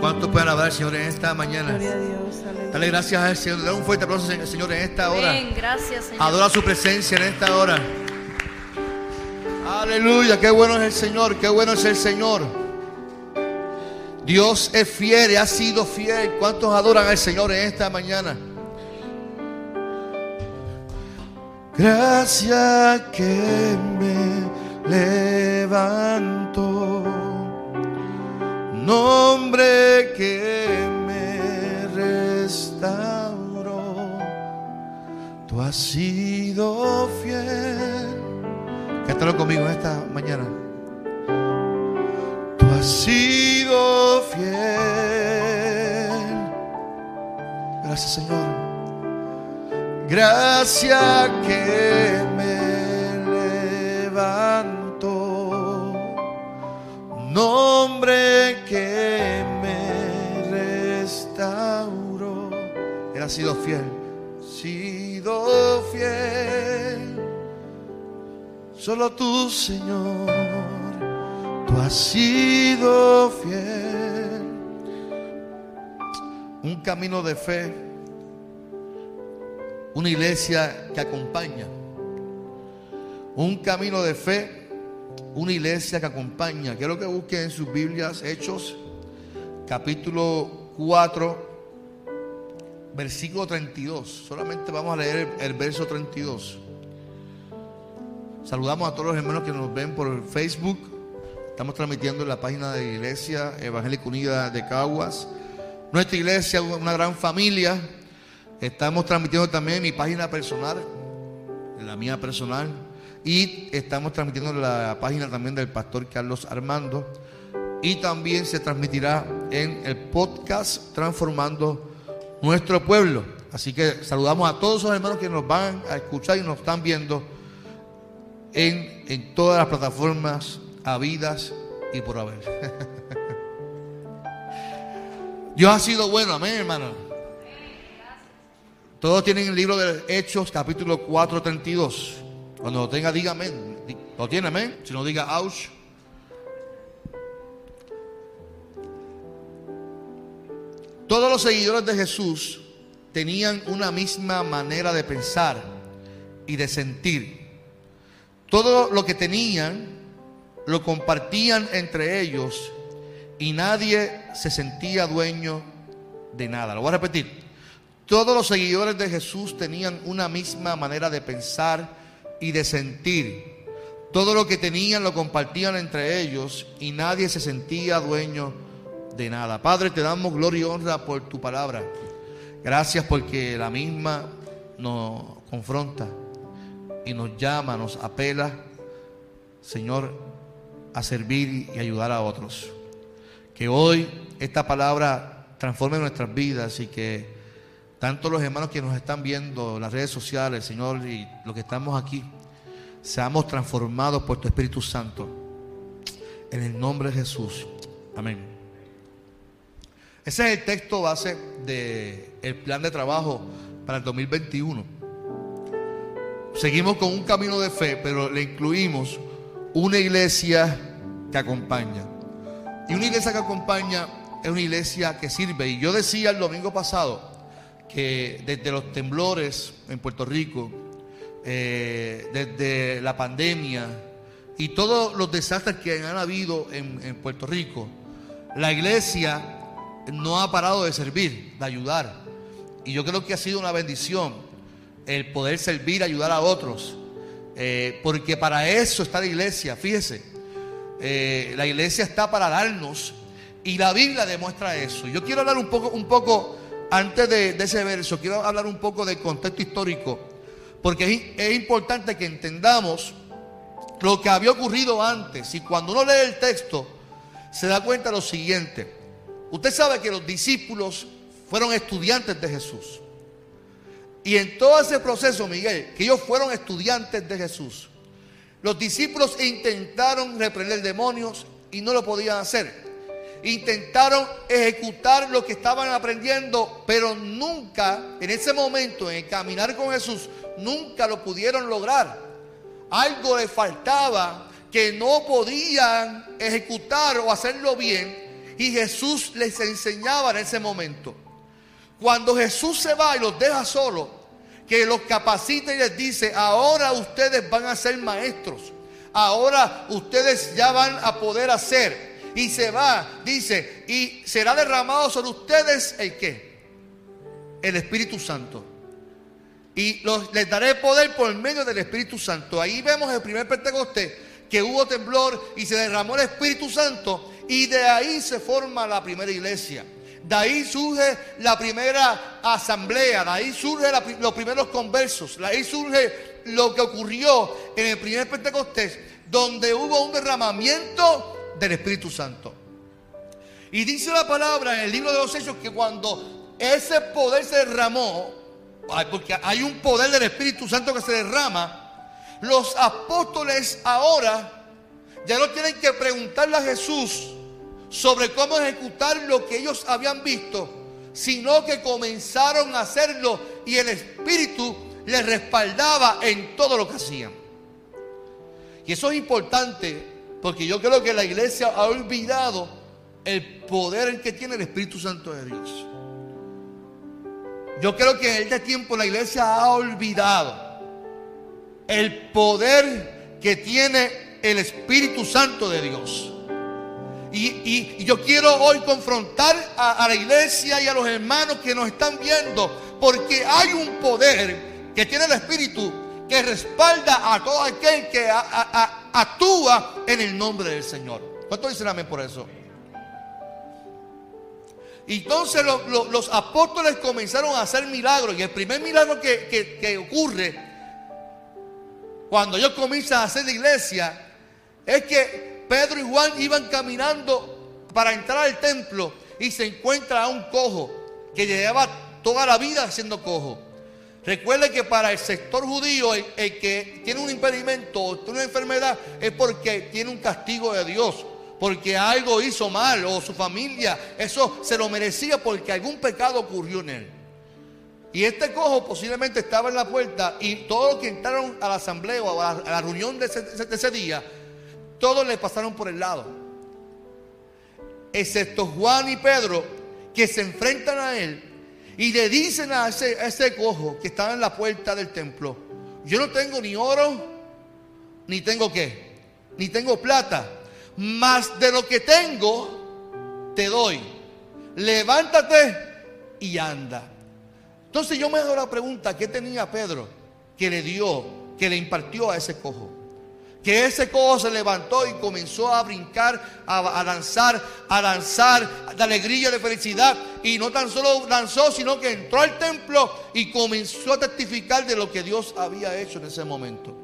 ¿Cuántos pueden alabar al Señor en esta mañana? Gloria a Dios, aleluya. Dale gracias al Señor. Dale un fuerte aplauso al Señor en esta hora. Amén. Gracias, Señor. Adora su presencia en esta hora. Aleluya, qué bueno es el Señor, qué bueno es el Señor. Dios es fiel y ha sido fiel. ¿Cuántos adoran al Señor en esta mañana? Gracias que me levanto. Nombre que me restauró. Tú has sido fiel. Cántalo conmigo esta mañana. Tú has sido fiel. Gracias, Señor. Gracias que me levanto. Nombre que me restauró. Él ha sido fiel. Sido fiel. Solo tú, Señor, tú has sido fiel. Un camino de fe, una iglesia que acompaña. Un camino de fe, una iglesia que acompaña. Quiero que busquen en sus Biblias Hechos, capítulo 4, versículo 32. Solamente vamos a leer el, verso 32. Saludamos a todos los hermanos que nos ven por Facebook. Estamos transmitiendo en la página de la Iglesia Evangélica Unida de Caguas. Nuestra iglesia, una gran familia. Estamos transmitiendo también mi página personal, la mía personal. Y estamos transmitiendo en la página también del pastor Carlos Armando. Y también se transmitirá en el podcast Transformando Nuestro Pueblo. Así que saludamos a todos esos hermanos que nos van a escuchar y nos están viendo en, en todas las plataformas habidas y por haber. Dios ha sido bueno, amén, hermano. Todos tienen el libro de Hechos, capítulo 4, 32. Cuando lo tenga, diga amén. ¿Lo tiene, amén? Si no, diga ouch. Todos los seguidores de Jesús tenían una misma manera de pensar y de sentir. Todo lo que tenían lo compartían entre ellos y nadie se sentía dueño de nada. Lo voy a repetir. Todos los seguidores de Jesús tenían una misma manera de pensar y de sentir. Todo lo que tenían lo compartían entre ellos y nadie se sentía dueño de nada. Padre, te damos gloria y honra por tu palabra. Gracias porque la misma nos confronta y nos llama, nos apela, Señor, a servir y ayudar a otros. Que hoy esta palabra transforme nuestras vidas y que tanto los hermanos que nos están viendo en las redes sociales, Señor, y los que estamos aquí, seamos transformados por tu Espíritu Santo. En el nombre de Jesús. Amén. Ese es el texto base del plan de trabajo para el 2021. Seguimos con un camino de fe, pero le incluimos una iglesia que acompaña. Y una iglesia que acompaña es una iglesia que sirve. Y yo decía el domingo pasado que desde los temblores en Puerto Rico, eh, desde la pandemia y todos los desastres que han habido en, Puerto Rico, la iglesia no ha parado de servir, de ayudar. Y yo creo que ha sido una bendición el poder servir, ayudar a otros. Eh, porque para eso está la iglesia, fíjese. Eh, la iglesia está para darnos y la Biblia demuestra eso. Yo quiero hablar un poco, un poco antes de, ese verso, quiero hablar un poco del contexto histórico, porque es, es importante que entendamos lo que había ocurrido antes. Y cuando uno lee el texto, se da cuenta de lo siguiente. Usted sabe que los discípulos fueron estudiantes de Jesús. Y en todo ese proceso, Miguel, que ellos fueron estudiantes de Jesús, los discípulos intentaron reprender demonios y no lo podían hacer. Intentaron ejecutar lo que estaban aprendiendo, pero nunca, en ese momento, en caminar con Jesús, nunca lo pudieron lograr. Algo les faltaba que no podían ejecutar o hacerlo bien y Jesús les enseñaba en ese momento. Cuando Jesús se va y los deja solos, que los capacita y les dice, ahora ustedes van a ser maestros, ahora ustedes ya van a poder hacer. Y se va, dice, y será derramado sobre ustedes el qué? El Espíritu Santo. Y los, les daré poder por medio del Espíritu Santo. Ahí vemos el primer Pentecostés, que hubo temblor y se derramó el Espíritu Santo. Y de ahí se forma la primera iglesia. De ahí surge la primera asamblea, de ahí surgen los primeros conversos, de ahí surge lo que ocurrió en el primer Pentecostés, donde hubo un derramamiento del Espíritu Santo. Y dice la palabra en el libro de los Hechos que cuando ese poder se derramó, porque hay un poder del Espíritu Santo que se derrama, los apóstoles ahora ya no tienen que preguntarle a Jesús sobre cómo ejecutar lo que ellos habían visto, sino que comenzaron a hacerlo y el Espíritu les respaldaba en todo lo que hacían. Y eso es importante porque yo creo que la iglesia ha olvidado el poder que tiene el Espíritu Santo de Dios. Yo creo que en este tiempo la iglesia ha olvidado el poder que tiene el Espíritu Santo de Dios. Y, yo quiero hoy confrontar a, la iglesia y a los hermanos que nos están viendo, porque hay un poder que tiene el Espíritu que respalda a todo aquel que actúa en el nombre del Señor. ¿Cuánto dicen amén por eso? Entonces los apóstoles comenzaron a hacer milagros. Y el primer milagro que, que ocurre cuando ellos comienzan a hacer la iglesia es que Pedro y Juan iban caminando para entrar al templo y se encuentra a un cojo que llevaba toda la vida siendo cojo. Recuerde que para el sector judío, el, que tiene un impedimento o tiene una enfermedad es porque tiene un castigo de Dios, porque algo hizo mal o su familia, eso se lo merecía porque algún pecado ocurrió en él. Y este cojo posiblemente estaba en la puerta y todos los que entraron a la asamblea o a la, reunión de ese día todos le pasaron por el lado. Excepto Juan y Pedro, que se enfrentan a él y le dicen a ese, cojo que estaba en la puerta del templo, yo no tengo ni oro, ni tengo qué, ni tengo plata, más de lo que tengo, te doy. Levántate y anda. Entonces yo me hago la pregunta, ¿qué tenía Pedro que le dio, que le impartió a ese cojo? Que ese cojo se levantó y comenzó a brincar, a, lanzar, a lanzar de alegría, de felicidad. Y no tan solo lanzó, sino que entró al templo y comenzó a testificar de lo que Dios había hecho en ese momento.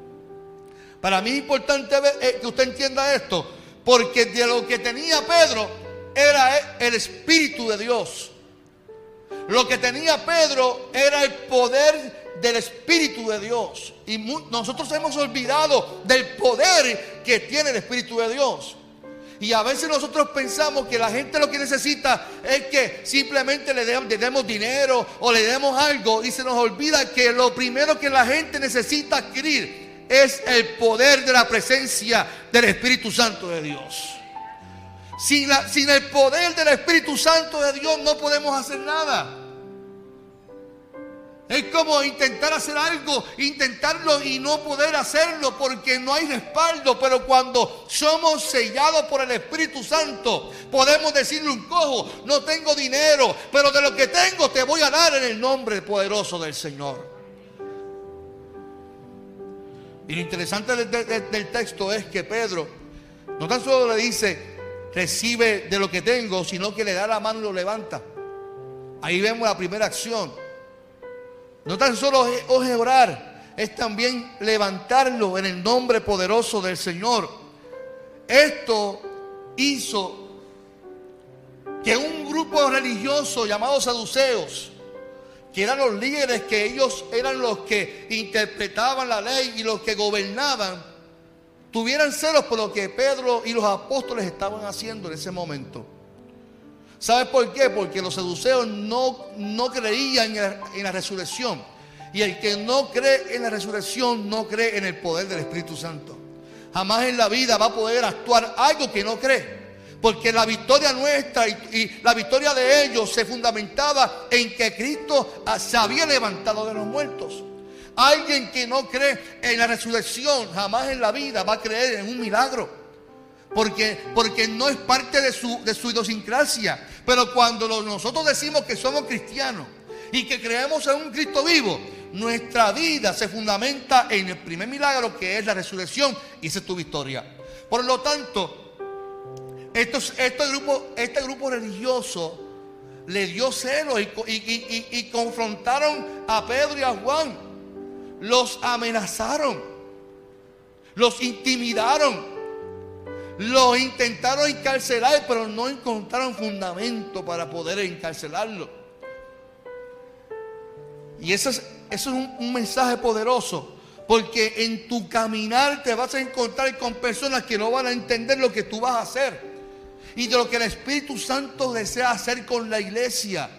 Para mí es importante eh, que usted entienda esto, porque de lo que tenía Pedro era el Espíritu de Dios. Lo que tenía Pedro era el poder del Espíritu de Dios. Y nosotros hemos olvidado del poder que tiene el Espíritu de Dios. Y a veces nosotros pensamos que la gente lo que necesita es que simplemente le, demos dinero o le demos algo y se nos olvida que lo primero que la gente necesita adquirir es el poder de la presencia del Espíritu Santo de Dios. Sin, sin el poder del Espíritu Santo de Dios no podemos hacer nada. Es como intentar hacer algo, intentarlo y no poder hacerlo porque no hay respaldo. Pero cuando somos sellados por el Espíritu Santo, podemos decirle un cojo, no tengo dinero, pero de lo que tengo te voy a dar en el nombre poderoso del Señor. Y lo interesante del, texto es que Pedro no tan solo le dice, recibe de lo que tengo, sino que le da la mano y lo levanta. Ahí vemos la primera acción. No tan solo es orar, es también levantarlo en el nombre poderoso del Señor. Esto hizo que un grupo religioso llamado saduceos, que eran los líderes, que ellos eran los que interpretaban la ley y los que gobernaban, tuvieran celos por lo que Pedro y los apóstoles estaban haciendo en ese momento. ¿Sabes por qué? Porque los seduceos no, no creían en la, resurrección. Y el que no cree en la resurrección no cree en el poder del Espíritu Santo. Jamás en la vida va a poder actuar algo que no cree. Porque la victoria nuestra y, la victoria de ellos se fundamentaba en que Cristo ah, se había levantado de los muertos. Alguien que no cree en la resurrección jamás en la vida va a creer en un milagro. Porque, porque no es parte de su, de su idiosincrasia. Pero cuando nosotros decimos que somos cristianos y que creemos en un Cristo vivo, nuestra vida se fundamenta en el primer milagro que es la resurrección y esa es tu victoria. Por lo tanto, estos, este, grupo, este grupo religioso le dio celo y, confrontaron a Pedro y a Juan. Los amenazaron, los intimidaron, los intentaron encarcelar, pero no encontraron fundamento para poder encarcelarlo. Y eso es, eso es un, mensaje poderoso. Porque en tu caminar te vas a encontrar con personas que no van a entender lo que tú vas a hacer. Y de lo que el Espíritu Santo desea hacer con la iglesia.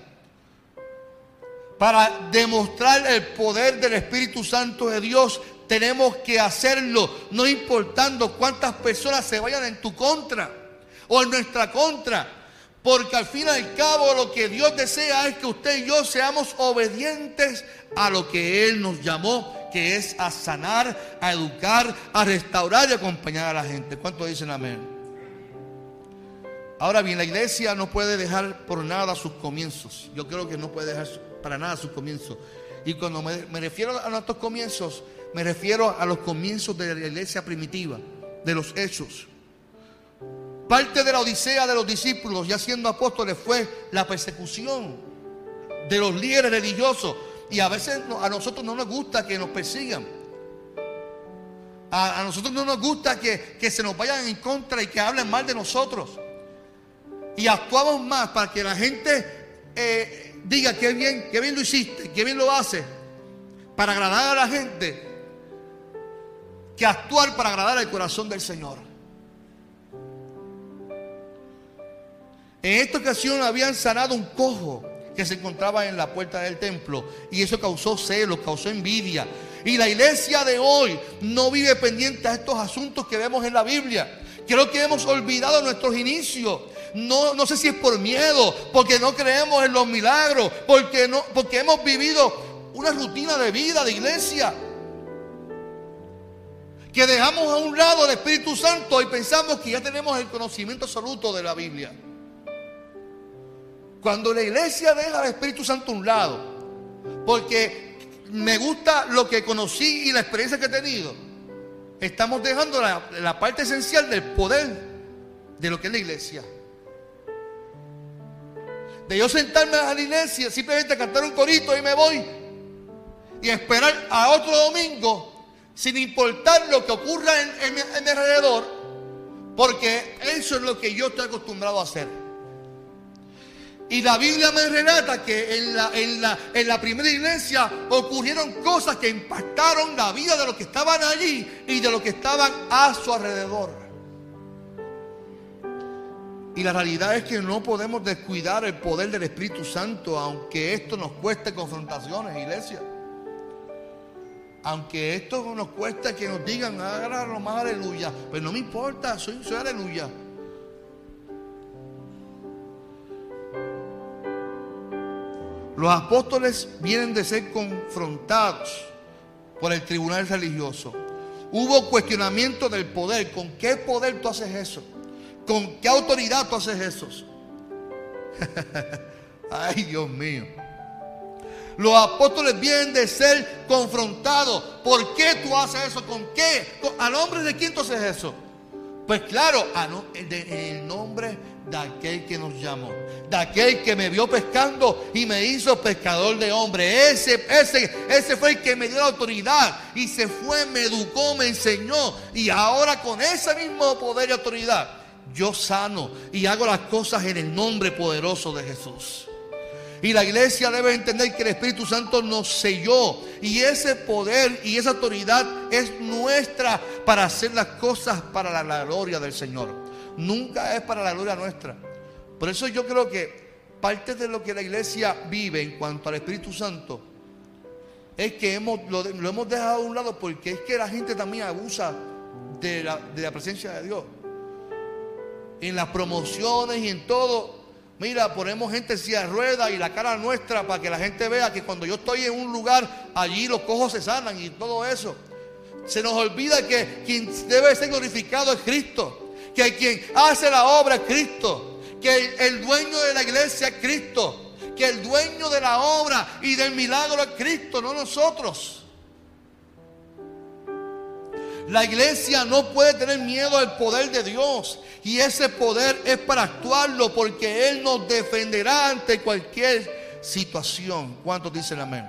Para demostrar el poder del Espíritu Santo de Dios, tenemos que hacerlo, no importando cuántas personas se vayan en tu contra o en nuestra contra. Porque al fin y al cabo lo que Dios desea es que usted y yo seamos obedientes a lo que Él nos llamó, que es a sanar, a educar, a restaurar y acompañar a la gente. ¿Cuántos dicen amén? Ahora bien, la iglesia no puede dejar por nada sus comienzos. Yo creo que no puede dejar para nada sus comienzos. Y cuando me, me refiero a nuestros comienzos, me refiero a los comienzos de la iglesia primitiva, de los hechos. Parte de la odisea de los discípulos, ya siendo apóstoles, fue la persecución de los líderes religiosos. Y a veces a nosotros no nos gusta que nos persigan. A, nosotros no nos gusta que, se nos vayan en contra y que hablen mal de nosotros. Y actuamos más para que la gente eh, diga que bien, que bien lo hiciste, que bien lo hace, para agradar a la gente, que actuar para agradar al corazón del Señor. En esta ocasión habían sanado un cojo que se encontraba en la puerta del templo y eso causó celos, causó envidia. Y la iglesia de hoy no vive pendiente a estos asuntos que vemos en la Biblia. Creo que hemos olvidado nuestros inicios. No, no sé si es por miedo, porque no creemos en los milagros, porque, no, porque hemos vivido una rutina de vida de iglesia. Que dejamos a un lado el Espíritu Santo y pensamos que ya tenemos el conocimiento absoluto de la Biblia. Cuando la iglesia deja al Espíritu Santo a un lado, porque me gusta lo que conocí y la experiencia que he tenido, estamos dejando la, parte esencial del poder de lo que es la iglesia. De yo sentarme a la iglesia, simplemente cantar un corito y me voy. Y esperar a otro domingo, sin importar lo que ocurra en mi alrededor, porque eso es lo que yo estoy acostumbrado a hacer. Y la Biblia me relata que en la, en, la, en la, primera iglesia ocurrieron cosas que impactaron la vida de los que estaban allí y de los que estaban a su alrededor. Y la realidad es que no podemos descuidar el poder del Espíritu Santo, aunque esto nos cueste confrontaciones, iglesia. Aunque esto nos cueste que nos digan, háganlo más aleluya. Pero no me importa, soy, soy aleluya. Los apóstoles vienen de ser confrontados por el tribunal religioso. Hubo cuestionamiento del poder. ¿Con qué poder tú haces eso? ¿Con qué autoridad tú haces eso? Ay, Dios mío. Los apóstoles vienen de ser confrontados. ¿Por qué tú haces eso? ¿Con qué? ¿A nombre de quién tú haces eso? Pues claro, en el nombre de aquel que nos llamó, de aquel que me vio pescando y me hizo pescador de hombre. Ese, ese, ese fue el que me dio la autoridad y se fue, me educó, me enseñó. Y ahora con ese mismo poder y autoridad, yo sano y hago las cosas en el nombre poderoso de Jesús. Y la iglesia debe entender que el Espíritu Santo nos selló. Y ese poder y esa autoridad es nuestra para hacer las cosas para la gloria del Señor nunca es para la gloria nuestra. Por eso yo creo que parte de lo que la iglesia vive en cuanto al Espíritu Santo es que hemos, lo, hemos dejado a un lado porque es que la gente también abusa de la, presencia de Dios. en las promociones y en todo. Mira, ponemos gente en silla ruedas y la cara nuestra para que la gente vea que cuando yo estoy en un lugar, allí los cojos se sanan y todo eso. Se nos olvida que quien debe ser glorificado es Cristo. Que quien hace la obra es Cristo. Que el dueño de la iglesia es Cristo. Que el dueño de la obra y del milagro es Cristo, no nosotros. La iglesia no puede tener miedo al poder de Dios. Y ese poder es para actuarlo porque Él nos defenderá ante cualquier situación. ¿Cuántos dicen amén?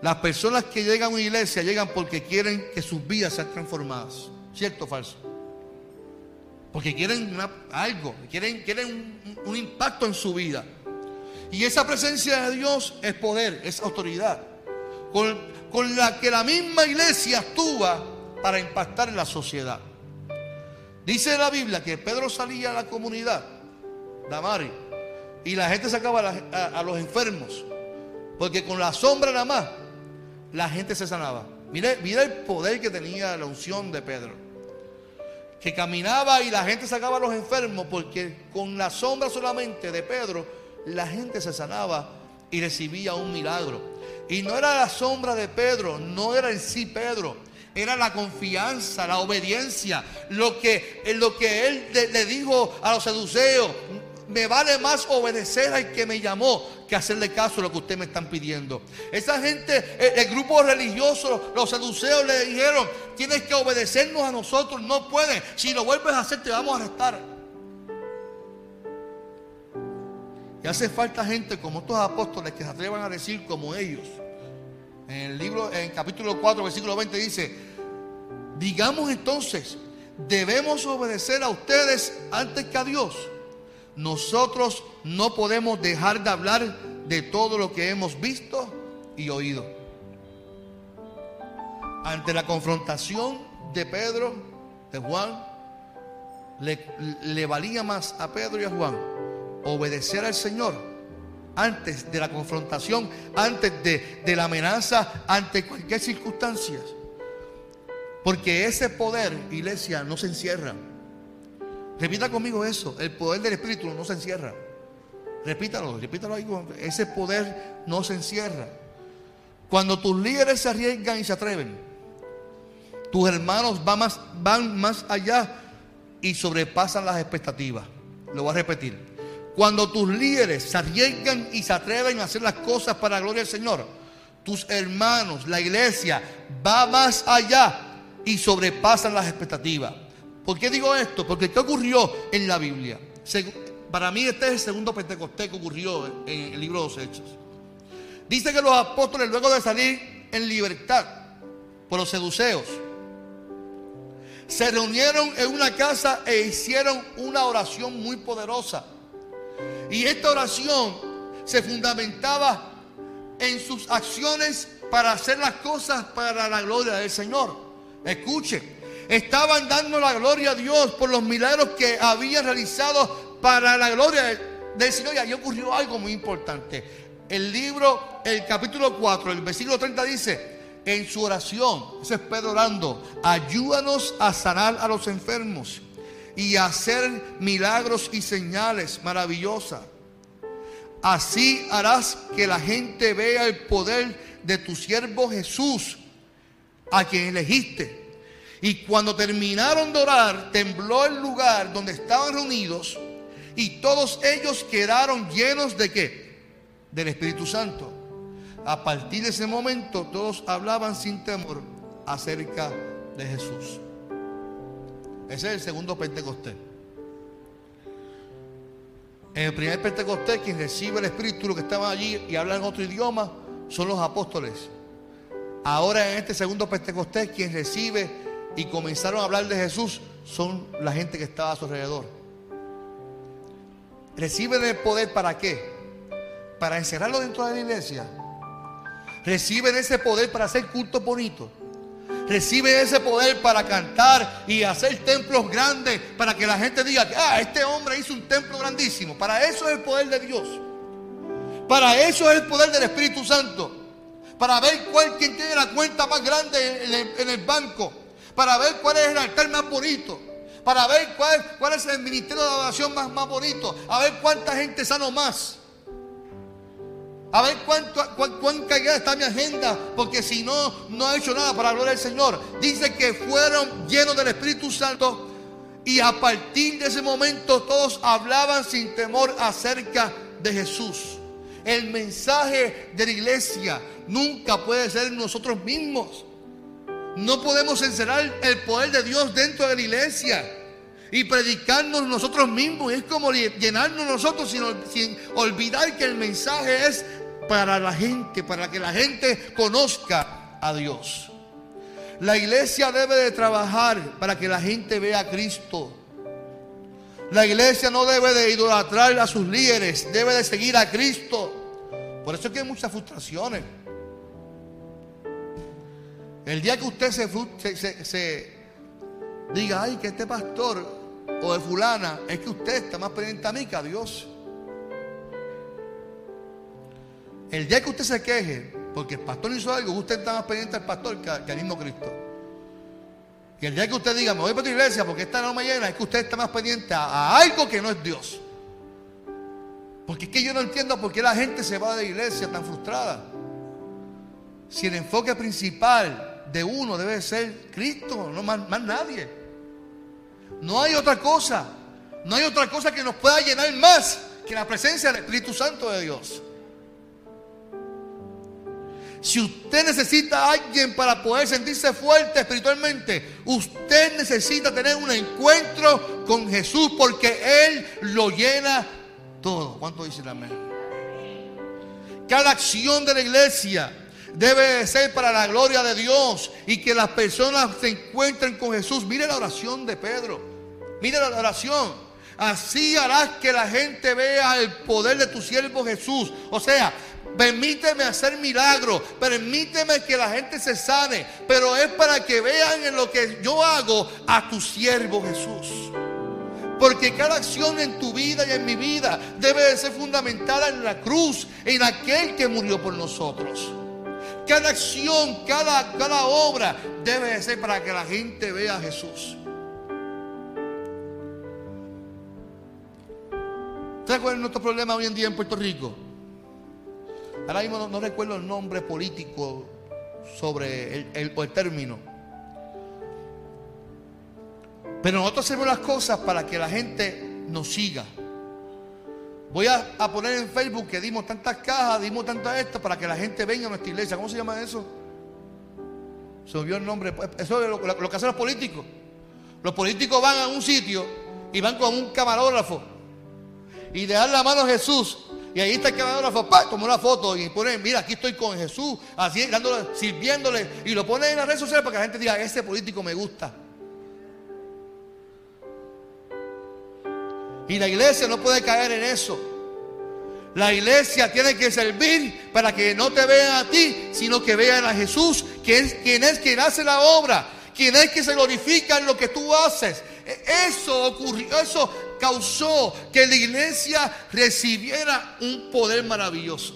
Las personas que llegan a una iglesia llegan porque quieren que sus vidas sean transformadas. ¿Cierto o falso? Porque quieren algo, quieren, quieren un, un impacto en su vida. Y esa presencia de Dios es poder, es autoridad. Con, la que la misma iglesia actúa para impactar en la sociedad. Dice la Biblia que Pedro salía a la comunidad, Damari, y la gente sacaba a, a, los enfermos, porque con la sombra nada más la gente se sanaba. Mira el poder que tenía la unción de Pedro. Que caminaba y la gente sacaba a los enfermos porque con la sombra solamente de Pedro la gente se sanaba y recibía un milagro. Y no era la sombra de Pedro, no era en sí Pedro, era la confianza, la obediencia, lo que, lo que él le, dijo a los seduceos, me vale más obedecer al que me llamó que hacerle caso a lo que ustedes me están pidiendo. Esa gente, el, grupo religioso, los seduceos le dijeron, tienes que obedecernos a nosotros, no puedes. Si lo vuelves a hacer te vamos a arrestar. Y hace falta gente como estos apóstoles que se atrevan a decir como ellos. En el libro, en capítulo 4, versículo 20 dice, digamos entonces, debemos obedecer a ustedes antes que a Dios nosotros no podemos dejar de hablar de todo lo que hemos visto y oído. Ante la confrontación de Pedro, de Juan, le, valía más a Pedro y a Juan obedecer al Señor antes de la confrontación, antes de, de la amenaza, ante cualquier circunstancia. Porque ese poder, iglesia, no se encierra. Repita conmigo eso. El poder del Espíritu no se encierra. Repítalo, repítalo ahí. Ese poder no se encierra. Cuando tus líderes se arriesgan y se atreven, tus hermanos van más, van más allá y sobrepasan las expectativas. Lo voy a repetir. Cuando tus líderes se arriesgan y se atreven a hacer las cosas para la gloria del Señor, tus hermanos, la iglesia, va más allá y sobrepasan las expectativas. ¿Por qué digo esto? Porque ¿qué ocurrió en la Biblia? Para mí este es el segundo Pentecostés que ocurrió en el libro de los Hechos. Dice que los apóstoles luego de salir en libertad por los seduceos, se reunieron en una casa e hicieron una oración muy poderosa. Y esta oración se fundamentaba en sus acciones para hacer las cosas para la gloria del Señor. Escuche, estaban dando la gloria a Dios por los milagros que habían realizado para la gloria del Señor. Y ahí ocurrió algo muy importante. El libro, el capítulo 4, el versículo 30 dice, en su oración, ese es Pedro orando, ayúdanos a sanar a los enfermos y hacer milagros y señales maravillosas. Así harás que la gente vea el poder de tu siervo Jesús, a quien elegiste y cuando terminaron de orar, tembló el lugar donde estaban reunidos y todos ellos quedaron llenos de qué? Del Espíritu Santo. A partir de ese momento todos hablaban sin temor acerca de Jesús. Ese es el segundo Pentecostés. En el primer Pentecostés, quien recibe el Espíritu, los que estaban allí y hablan otro idioma, son los apóstoles. Ahora en este segundo Pentecostés, quien recibe y comenzaron a hablar de Jesús son la gente que estaba a su alrededor. Reciben el poder para qué? Para encerrarlo dentro de la iglesia. Reciben ese poder para hacer cultos bonitos. Reciben ese poder para cantar y hacer templos grandes para que la gente diga, ah, este hombre hizo un templo grandísimo. Para eso es el poder de Dios. Para eso es el poder del Espíritu Santo. Para ver cuál quien tiene la cuenta más grande en el, banco para ver cuál es el altar más bonito, para ver cuál, cuál es el ministerio de adoración más, más bonito, a ver cuánta gente sano más. A ver cuánto, cuán, cuán está mi agenda, porque si no, no he hecho nada para la gloria del Señor. Dice que fueron llenos del Espíritu Santo y a partir de ese momento todos hablaban sin temor acerca de Jesús. El mensaje de la iglesia nunca puede ser nosotros mismos. No podemos encerrar el poder de Dios dentro de la iglesia y predicarnos nosotros mismos. Es como llenarnos nosotros sin, sin, olvidar que el mensaje es para la gente, para que la gente conozca a Dios. La iglesia debe de trabajar para que la gente vea a Cristo. La iglesia no debe de idolatrar a sus líderes, debe de seguir a Cristo. Por eso es que hay muchas frustraciones. El día que usted se, diga, ay, que este pastor o de fulana, es que usted está más pendiente a mí que a Dios. El día que usted se queje, porque el pastor hizo algo, usted está más pendiente al pastor que, al mismo Cristo. Y el día que usted diga, me voy para tu iglesia porque esta no me llena, es que usted está más pendiente a, algo que no es Dios. Porque es que yo no entiendo por qué la gente se va de la iglesia tan frustrada. Si el enfoque principal de uno debe ser Cristo, no más, nadie. No hay otra cosa. No hay otra cosa que nos pueda llenar más que la presencia del Espíritu Santo de Dios. Si usted necesita a alguien para poder sentirse fuerte espiritualmente, usted necesita tener un encuentro con Jesús porque Él lo llena todo. ¿Cuánto dicen amén? Cada acción de la iglesia debe ser para la gloria de Dios y que las personas se encuentren con Jesús. Mire la oración de Pedro. Mire la oración. Así harás que la gente vea el poder de tu siervo Jesús. O sea, permíteme hacer milagros, permíteme que la gente se sane, pero es para que vean en lo que yo hago a tu siervo Jesús. Porque cada acción en tu vida y en mi vida debe de ser fundamentada en la cruz, en aquel que murió por nosotros. Cada acción, cada, cada obra debe de ser para que la gente vea a Jesús. ¿Sabes cuál es nuestro problema hoy en día en Puerto Rico? Ahora mismo no, recuerdo el nombre político sobre el, el, el término. Pero nosotros hacemos las cosas para que la gente nos siga. Voy a, poner en Facebook que dimos tantas cajas, dimos tanto esto para que la gente venga a nuestra iglesia. ¿Cómo se llama eso? Se olvidó el nombre. Eso es lo, que hacen los políticos. Los políticos van a un sitio y van con un camarógrafo y le dan la mano a Jesús. Y ahí está el camarógrafo, ¡pam! toma una foto y pone, mira, aquí estoy con Jesús, así, dándole, sirviéndole. Y lo pone en las redes sociales para que la gente diga, ese político me gusta. Y la iglesia no puede caer en eso. La iglesia tiene que servir para que no te vean a ti, sino que vean a Jesús, que es quien es quien hace la obra, quien es quien se glorifica en lo que tú haces. E, eso ocurrió, eso causó que la iglesia recibiera un poder maravilloso.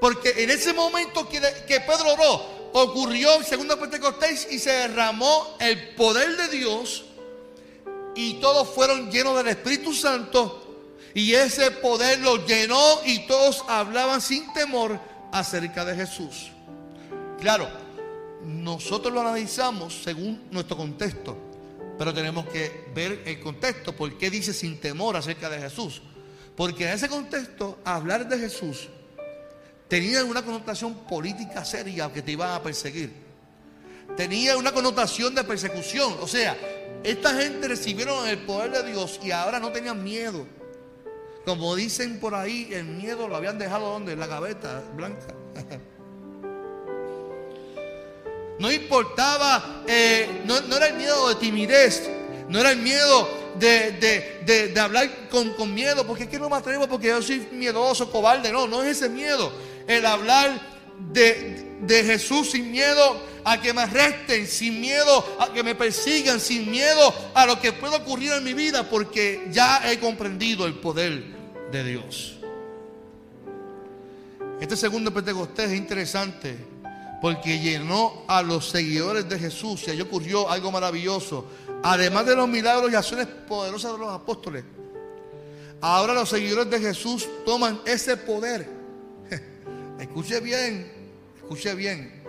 Porque en ese momento que, Pedro oró, ocurrió en segunda Pentecostés y se derramó el poder de Dios y todos fueron llenos del Espíritu Santo y ese poder los llenó y todos hablaban sin temor acerca de Jesús. Claro, nosotros lo analizamos según nuestro contexto, pero tenemos que ver el contexto, por qué dice sin temor acerca de Jesús. Porque en ese contexto, hablar de Jesús tenía una connotación política seria que te iban a perseguir. Tenía una connotación de persecución. O sea, esta gente recibieron el poder de Dios y ahora no tenían miedo. Como dicen por ahí, el miedo lo habían dejado donde? En la gaveta blanca. No importaba, eh, no, era el miedo de timidez, no era el miedo de, hablar con, miedo, porque es que no me atrevo porque yo soy miedoso, cobarde. No, no es ese miedo. El hablar de, de Jesús sin miedo a que me arresten, sin miedo a que me persigan, sin miedo a lo que pueda ocurrir en mi vida, porque ya he comprendido el poder de Dios. Este segundo Pentecostés es interesante porque llenó a los seguidores de Jesús y ahí ocurrió algo maravilloso. además de los milagros y acciones poderosas de los apóstoles, ahora los seguidores de Jesús toman ese poder. Escuche bien, escuche bien.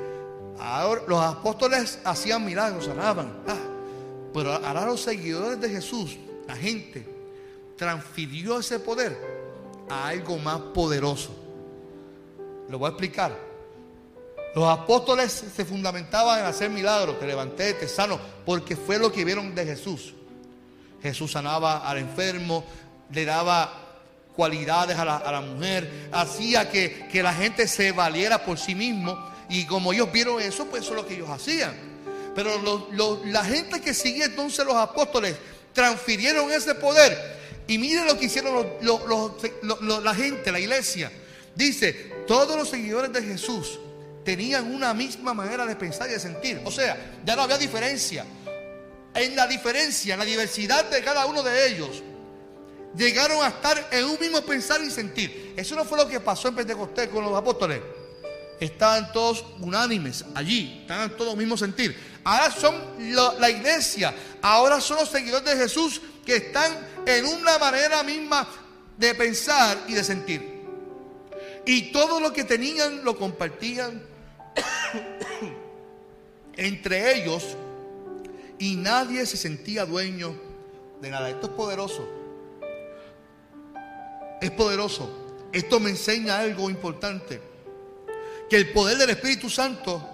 Ahora los apóstoles hacían milagros, sanaban. Ah, pero ahora los seguidores de Jesús, la gente, transfirió ese poder a algo más poderoso. Lo voy a explicar. Los apóstoles se fundamentaban en hacer milagros, te levanté, te sano, porque fue lo que vieron de Jesús. Jesús sanaba al enfermo, le daba cualidades a la, mujer, hacía que, que, la gente se valiera por sí mismo. Y como ellos vieron eso, pues eso es lo que ellos hacían. Pero la gente que seguía entonces los apóstoles transfirieron ese poder. Y miren lo que hicieron la gente, la iglesia. Dice, todos los seguidores de Jesús tenían una misma manera de pensar y de sentir. O sea, ya no había diferencia. En la diferencia, en la diversidad de cada uno de ellos, llegaron a estar en un mismo pensar y sentir. Eso no fue lo que pasó en Pentecostés con los apóstoles. Estaban todos unánimes allí, estaban todos mismo sentir. Ahora son la iglesia, ahora son los seguidores de Jesús que están en una manera misma de pensar y de sentir. Y todo lo que tenían lo compartían entre ellos y nadie se sentía dueño de nada. Esto es poderoso. Es poderoso. Esto me enseña algo importante. Que el poder del Espíritu Santo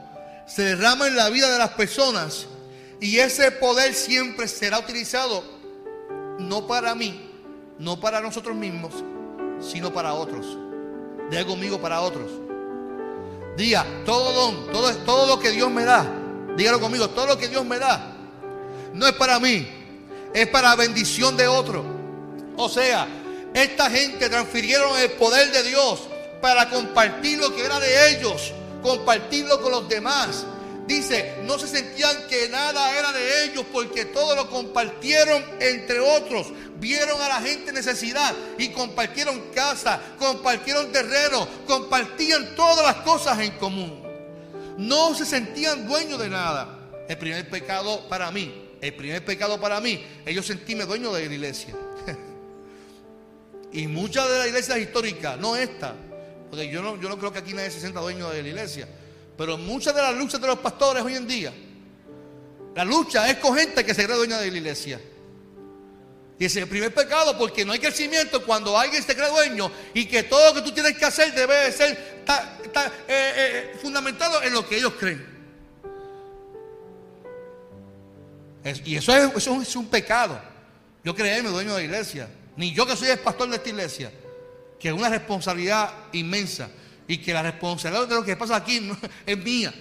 se derrama en la vida de las personas y ese poder siempre será utilizado no para mí, no para nosotros mismos, sino para otros. Diga conmigo para otros. Diga, todo don, todo, todo lo que Dios me da, dígalo conmigo, todo lo que Dios me da, no es para mí, es para bendición de otro. O sea, esta gente transfirieron el poder de Dios para compartir lo que era de ellos, compartirlo con los demás. Dice, no se sentían que nada era de ellos porque todo lo compartieron entre otros. Vieron a la gente necesidad y compartieron casa, compartieron terreno, compartían todas las cosas en común. No se sentían dueños de nada. El primer pecado para mí, el primer pecado para mí, ellos sentían dueños de la iglesia. y muchas de las iglesias históricas, no esta, porque yo no, yo no creo que aquí nadie se sienta dueño de la iglesia. Pero muchas de las luchas de los pastores hoy en día, la lucha es con gente que se cree dueña de la iglesia. Y ese es el primer pecado porque no hay crecimiento cuando alguien se cree dueño y que todo lo que tú tienes que hacer debe ser eh, eh, fundamentado en lo que ellos creen. y eso es, un pecado. Yo creerme dueño de la iglesia. Ni yo que soy el pastor de esta iglesia. Que es una responsabilidad inmensa. Y que la responsabilidad de lo que pasa aquí es mía.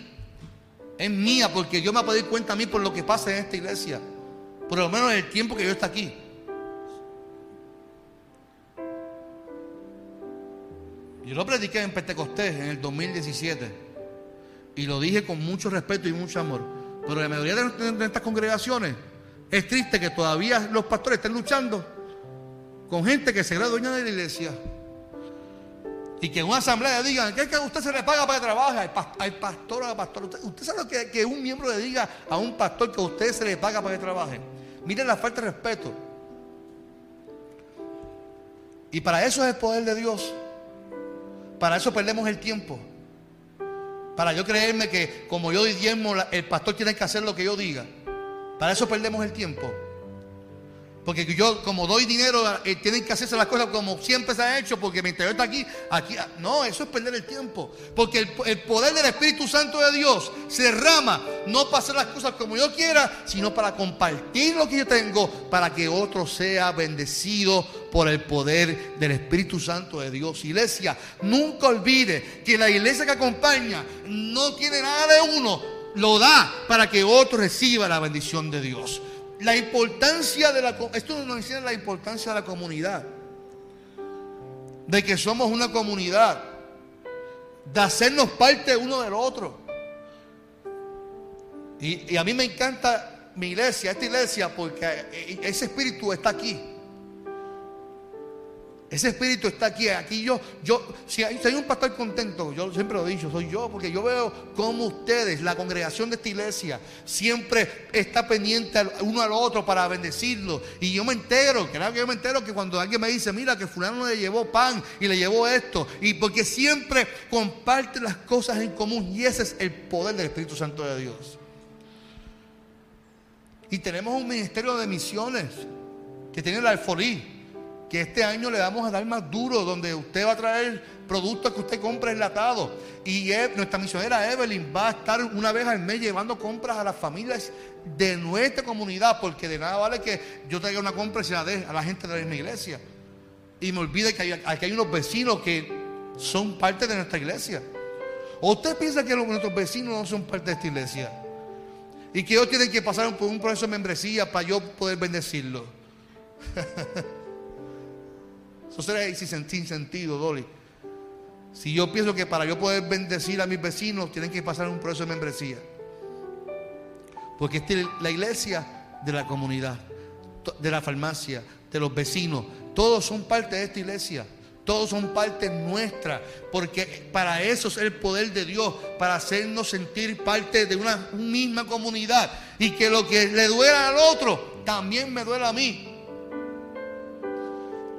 Es mía porque yo me voy a pedir cuenta a mí por lo que pasa en esta iglesia. Por lo menos en el tiempo que yo estoy aquí. Yo lo prediqué en Pentecostés en el 2017 y lo dije con mucho respeto y mucho amor. Pero la mayoría de estas congregaciones es triste que todavía los pastores estén luchando con gente que se dueña de la iglesia. Y que en una asamblea digan, ¿qué es que usted se le paga para que trabaje? Al, pastor a la pastora. ¿Usted, sabe lo que, que un miembro le diga a un pastor que a usted se le paga para que trabaje? Miren la falta de respeto. Y para eso es el poder de Dios. Para eso perdemos el tiempo. Para yo creerme que como yo diezmo, el pastor tiene que hacer lo que yo diga. Para eso perdemos el tiempo. Porque yo como doy dinero, eh, tienen que hacerse las cosas como siempre se ha hecho, porque mi interior está aquí, aquí. Ah, no, eso es perder el tiempo. Porque el, el, poder del Espíritu Santo de Dios se derrama, no para hacer las cosas como yo quiera, sino para compartir lo que yo tengo, para que otro sea bendecido por el poder del Espíritu Santo de Dios. Iglesia, nunca olvide que la iglesia que acompaña no tiene nada de uno, lo da para que otro reciba la bendición de Dios la importancia de la esto nos enseña la importancia de la comunidad. De que somos una comunidad. De hacernos parte uno del otro. Y, y a mí me encanta mi iglesia, esta iglesia, porque ese espíritu está aquí. Ese espíritu está aquí. Aquí yo, yo, si hay, un pastor contento, yo siempre lo he dicho, soy yo, porque yo veo como ustedes, la congregación de esta iglesia, siempre está pendiente uno al otro para bendecirlo. Y yo me entero, claro que yo me entero que cuando alguien me dice, mira que fulano le llevó pan y le llevó esto, y porque siempre comparte las cosas en común. Y ese es el poder del Espíritu Santo de Dios. Y tenemos un ministerio de misiones que tiene la alforí que este año le vamos a dar más duro, donde usted va a traer productos que usted compra enlatados. Y nuestra misionera Evelyn va a estar una vez al mes llevando compras a las familias de nuestra comunidad, porque de nada vale que yo traiga una compra y la dé a la gente de la misma iglesia. Y me olvide que hay, aquí hay unos vecinos que son parte de nuestra iglesia. ¿O usted piensa que nuestros vecinos no son parte de esta iglesia? Y que ellos tienen que pasar por un proceso de membresía para yo poder bendecirlos. Eso será sin sentido, Dolly. Si yo pienso que para yo poder bendecir a mis vecinos tienen que pasar un proceso de membresía. Porque esta es la iglesia de la comunidad, de la farmacia, de los vecinos. Todos son parte de esta iglesia. Todos son parte nuestra. Porque para eso es el poder de Dios. Para hacernos sentir parte de una misma comunidad. Y que lo que le duela al otro también me duela a mí.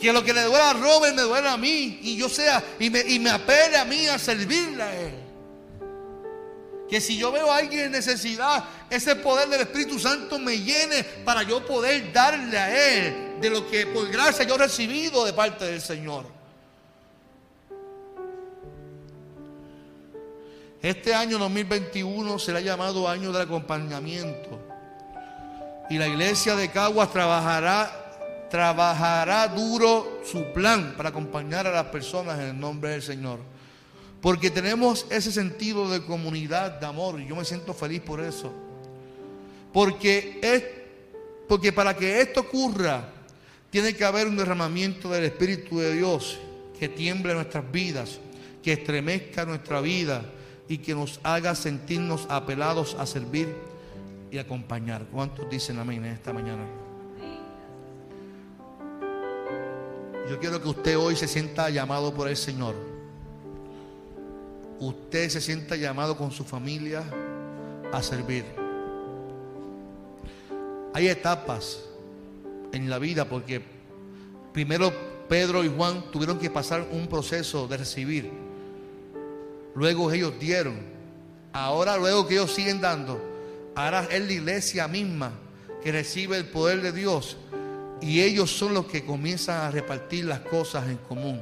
Que lo que le duele a Robert me duele a mí. Y yo sea, y me, y me apele a mí a servirle a él. Que si yo veo a alguien en necesidad, ese poder del Espíritu Santo me llene para yo poder darle a Él de lo que por gracia yo he recibido de parte del Señor. Este año 2021 será llamado año del acompañamiento. Y la iglesia de Caguas trabajará trabajará duro su plan para acompañar a las personas en el nombre del Señor. Porque tenemos ese sentido de comunidad, de amor, y yo me siento feliz por eso. Porque, es, porque para que esto ocurra, tiene que haber un derramamiento del Espíritu de Dios que tiemble nuestras vidas, que estremezca nuestra vida y que nos haga sentirnos apelados a servir y acompañar. ¿Cuántos dicen amén en esta mañana? Yo quiero que usted hoy se sienta llamado por el Señor. Usted se sienta llamado con su familia a servir. Hay etapas en la vida porque primero Pedro y Juan tuvieron que pasar un proceso de recibir. Luego ellos dieron. Ahora luego que ellos siguen dando, ahora es la iglesia misma que recibe el poder de Dios y ellos son los que comienzan a repartir las cosas en común.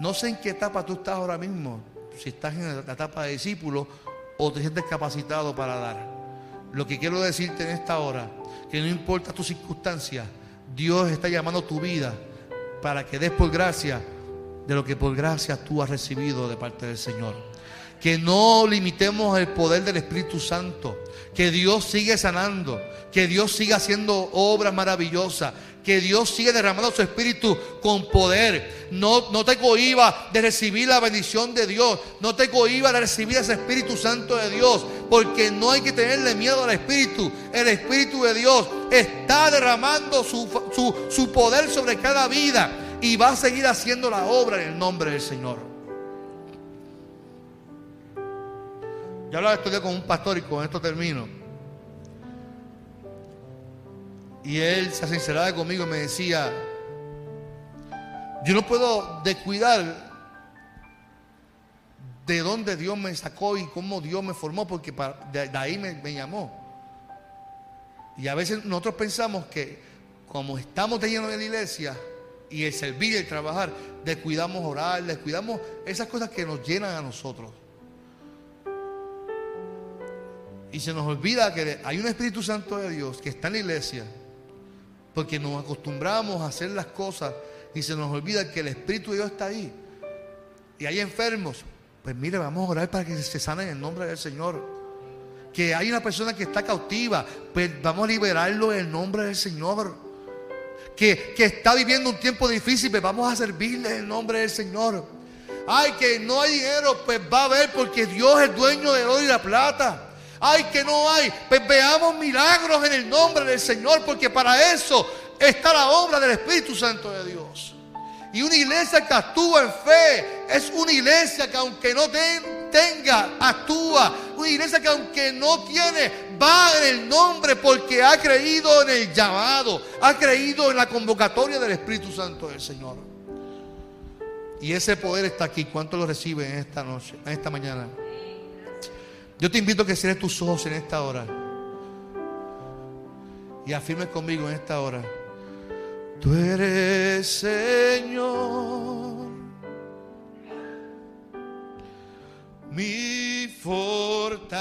No sé en qué etapa tú estás ahora mismo, si estás en la etapa de discípulo o te sientes capacitado para dar. Lo que quiero decirte en esta hora, que no importa tu circunstancia, Dios está llamando tu vida para que des por gracia de lo que por gracia tú has recibido de parte del Señor. Que no limitemos el poder del Espíritu Santo. Que Dios sigue sanando. Que Dios siga haciendo obras maravillosas. Que Dios siga derramando su espíritu con poder. No, no te cohiba de recibir la bendición de Dios. No te cohiba de recibir ese Espíritu Santo de Dios. Porque no hay que tenerle miedo al Espíritu. El Espíritu de Dios está derramando su, su, su poder sobre cada vida. Y va a seguir haciendo la obra en el nombre del Señor. Yo hablaba estudié con un pastor y con esto termino. Y él se sinceraba conmigo y me decía, yo no puedo descuidar de dónde Dios me sacó y cómo Dios me formó, porque de, ahí me, llamó. Y a veces nosotros pensamos que como estamos lleno de la iglesia y el servir y el trabajar, descuidamos orar, descuidamos esas cosas que nos llenan a nosotros. Y se nos olvida que hay un Espíritu Santo de Dios que está en la iglesia. Porque nos acostumbramos a hacer las cosas y se nos olvida que el Espíritu de Dios está ahí. Y hay enfermos. Pues mire, vamos a orar para que se sanen en el nombre del Señor. Que hay una persona que está cautiva. Pues vamos a liberarlo en el nombre del Señor. Que, que está viviendo un tiempo difícil. Pues vamos a servirle en el nombre del Señor. Ay, que no hay dinero. Pues va a haber porque Dios es dueño del oro y la plata. Ay, que no hay. Pues veamos milagros en el nombre del Señor, porque para eso está la obra del Espíritu Santo de Dios. Y una iglesia que actúa en fe es una iglesia que aunque no tenga, actúa. Una iglesia que aunque no tiene, va en el nombre porque ha creído en el llamado, ha creído en la convocatoria del Espíritu Santo del Señor. Y ese poder está aquí. ¿Cuánto lo recibe en esta noche, esta mañana? Yo te invito a que cierres tus ojos en esta hora. Y afirmes conmigo en esta hora. Tú eres Señor. Mi fortaleza.